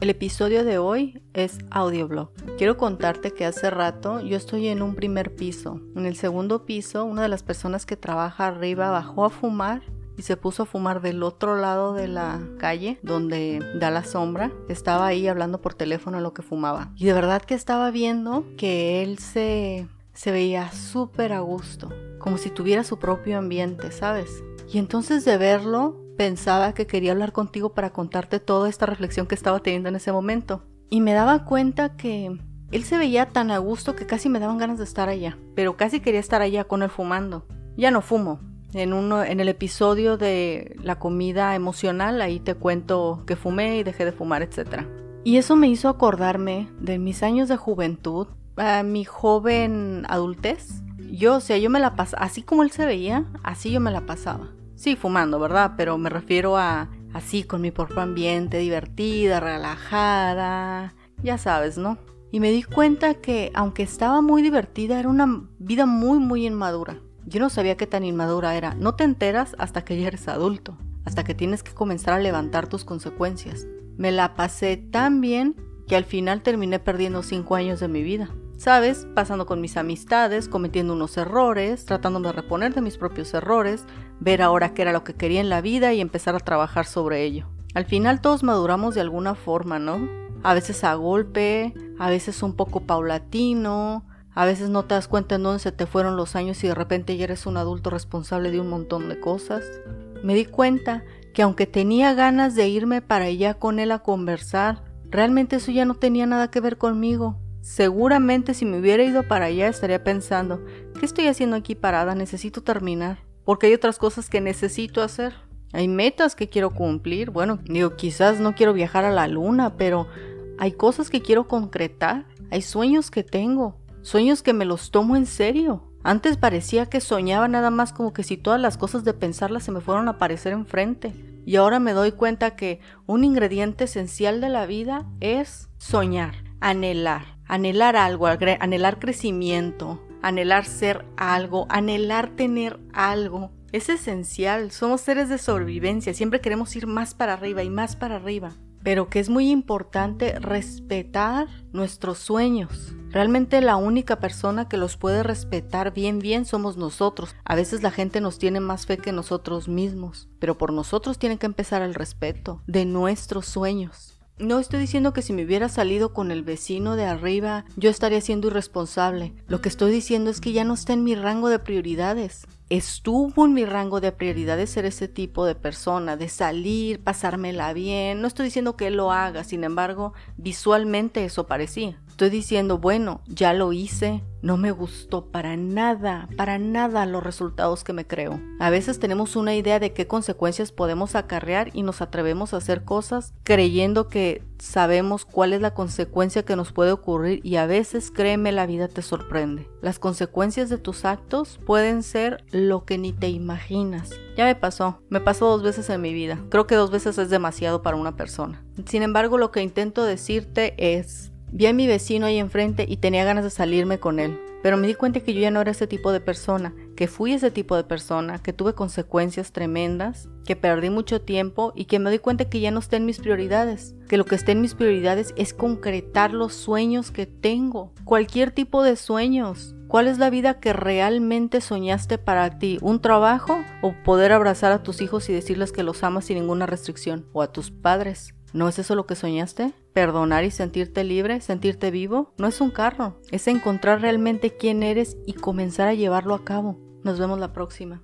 El episodio de hoy es audioblog. Quiero contarte que hace rato yo estoy en un primer piso. En el segundo piso, una de las personas que trabaja arriba bajó a fumar y se puso a fumar del otro lado de la calle donde da la sombra. Estaba ahí hablando por teléfono lo que fumaba. Y de verdad que estaba viendo que él se, se veía súper a gusto, como si tuviera su propio ambiente, ¿sabes? Y entonces de verlo pensaba que quería hablar contigo para contarte toda esta reflexión que estaba teniendo en ese momento. Y me daba cuenta que él se veía tan a gusto que casi me daban ganas de estar allá, pero casi quería estar allá con él fumando. Ya no fumo. En, uno, en el episodio de la comida emocional, ahí te cuento que fumé y dejé de fumar, etc. Y eso me hizo acordarme de mis años de juventud, a mi joven adultez. Yo, o sea, yo me la pasaba, así como él se veía, así yo me la pasaba. Sí, fumando, ¿verdad? Pero me refiero a así, con mi propio ambiente, divertida, relajada, ya sabes, ¿no? Y me di cuenta que, aunque estaba muy divertida, era una vida muy, muy inmadura. Yo no sabía qué tan inmadura era. No te enteras hasta que ya eres adulto, hasta que tienes que comenzar a levantar tus consecuencias. Me la pasé tan bien que al final terminé perdiendo cinco años de mi vida. ¿Sabes? Pasando con mis amistades, cometiendo unos errores, tratando de reponer de mis propios errores, ver ahora qué era lo que quería en la vida y empezar a trabajar sobre ello. Al final todos maduramos de alguna forma, ¿no? A veces a golpe, a veces un poco paulatino, a veces no te das cuenta en dónde se te fueron los años y de repente ya eres un adulto responsable de un montón de cosas. Me di cuenta que aunque tenía ganas de irme para allá con él a conversar, realmente eso ya no tenía nada que ver conmigo. Seguramente si me hubiera ido para allá estaría pensando, ¿qué estoy haciendo aquí parada? Necesito terminar. Porque hay otras cosas que necesito hacer. Hay metas que quiero cumplir. Bueno, digo, quizás no quiero viajar a la luna, pero hay cosas que quiero concretar. Hay sueños que tengo. Sueños que me los tomo en serio. Antes parecía que soñaba nada más como que si todas las cosas de pensarlas se me fueron a aparecer enfrente. Y ahora me doy cuenta que un ingrediente esencial de la vida es soñar, anhelar anhelar algo, anhelar crecimiento, anhelar ser algo, anhelar tener algo. Es esencial, somos seres de sobrevivencia, siempre queremos ir más para arriba y más para arriba, pero que es muy importante respetar nuestros sueños. Realmente la única persona que los puede respetar bien bien somos nosotros. A veces la gente nos tiene más fe que nosotros mismos, pero por nosotros tiene que empezar el respeto de nuestros sueños. No estoy diciendo que si me hubiera salido con el vecino de arriba yo estaría siendo irresponsable. Lo que estoy diciendo es que ya no está en mi rango de prioridades. Estuvo en mi rango de prioridades ser ese tipo de persona, de salir, pasármela bien. No estoy diciendo que él lo haga, sin embargo, visualmente eso parecía. Estoy diciendo, bueno, ya lo hice, no me gustó para nada, para nada los resultados que me creo. A veces tenemos una idea de qué consecuencias podemos acarrear y nos atrevemos a hacer cosas creyendo que sabemos cuál es la consecuencia que nos puede ocurrir y a veces créeme la vida te sorprende. Las consecuencias de tus actos pueden ser lo que ni te imaginas. Ya me pasó, me pasó dos veces en mi vida. Creo que dos veces es demasiado para una persona. Sin embargo, lo que intento decirte es, Vi a mi vecino ahí enfrente y tenía ganas de salirme con él, pero me di cuenta que yo ya no era ese tipo de persona, que fui ese tipo de persona, que tuve consecuencias tremendas, que perdí mucho tiempo y que me di cuenta que ya no está en mis prioridades, que lo que está en mis prioridades es concretar los sueños que tengo, cualquier tipo de sueños. ¿Cuál es la vida que realmente soñaste para ti? ¿Un trabajo o poder abrazar a tus hijos y decirles que los amas sin ninguna restricción? ¿O a tus padres? ¿No es eso lo que soñaste? ¿Perdonar y sentirte libre, sentirte vivo? No es un carro, es encontrar realmente quién eres y comenzar a llevarlo a cabo. Nos vemos la próxima.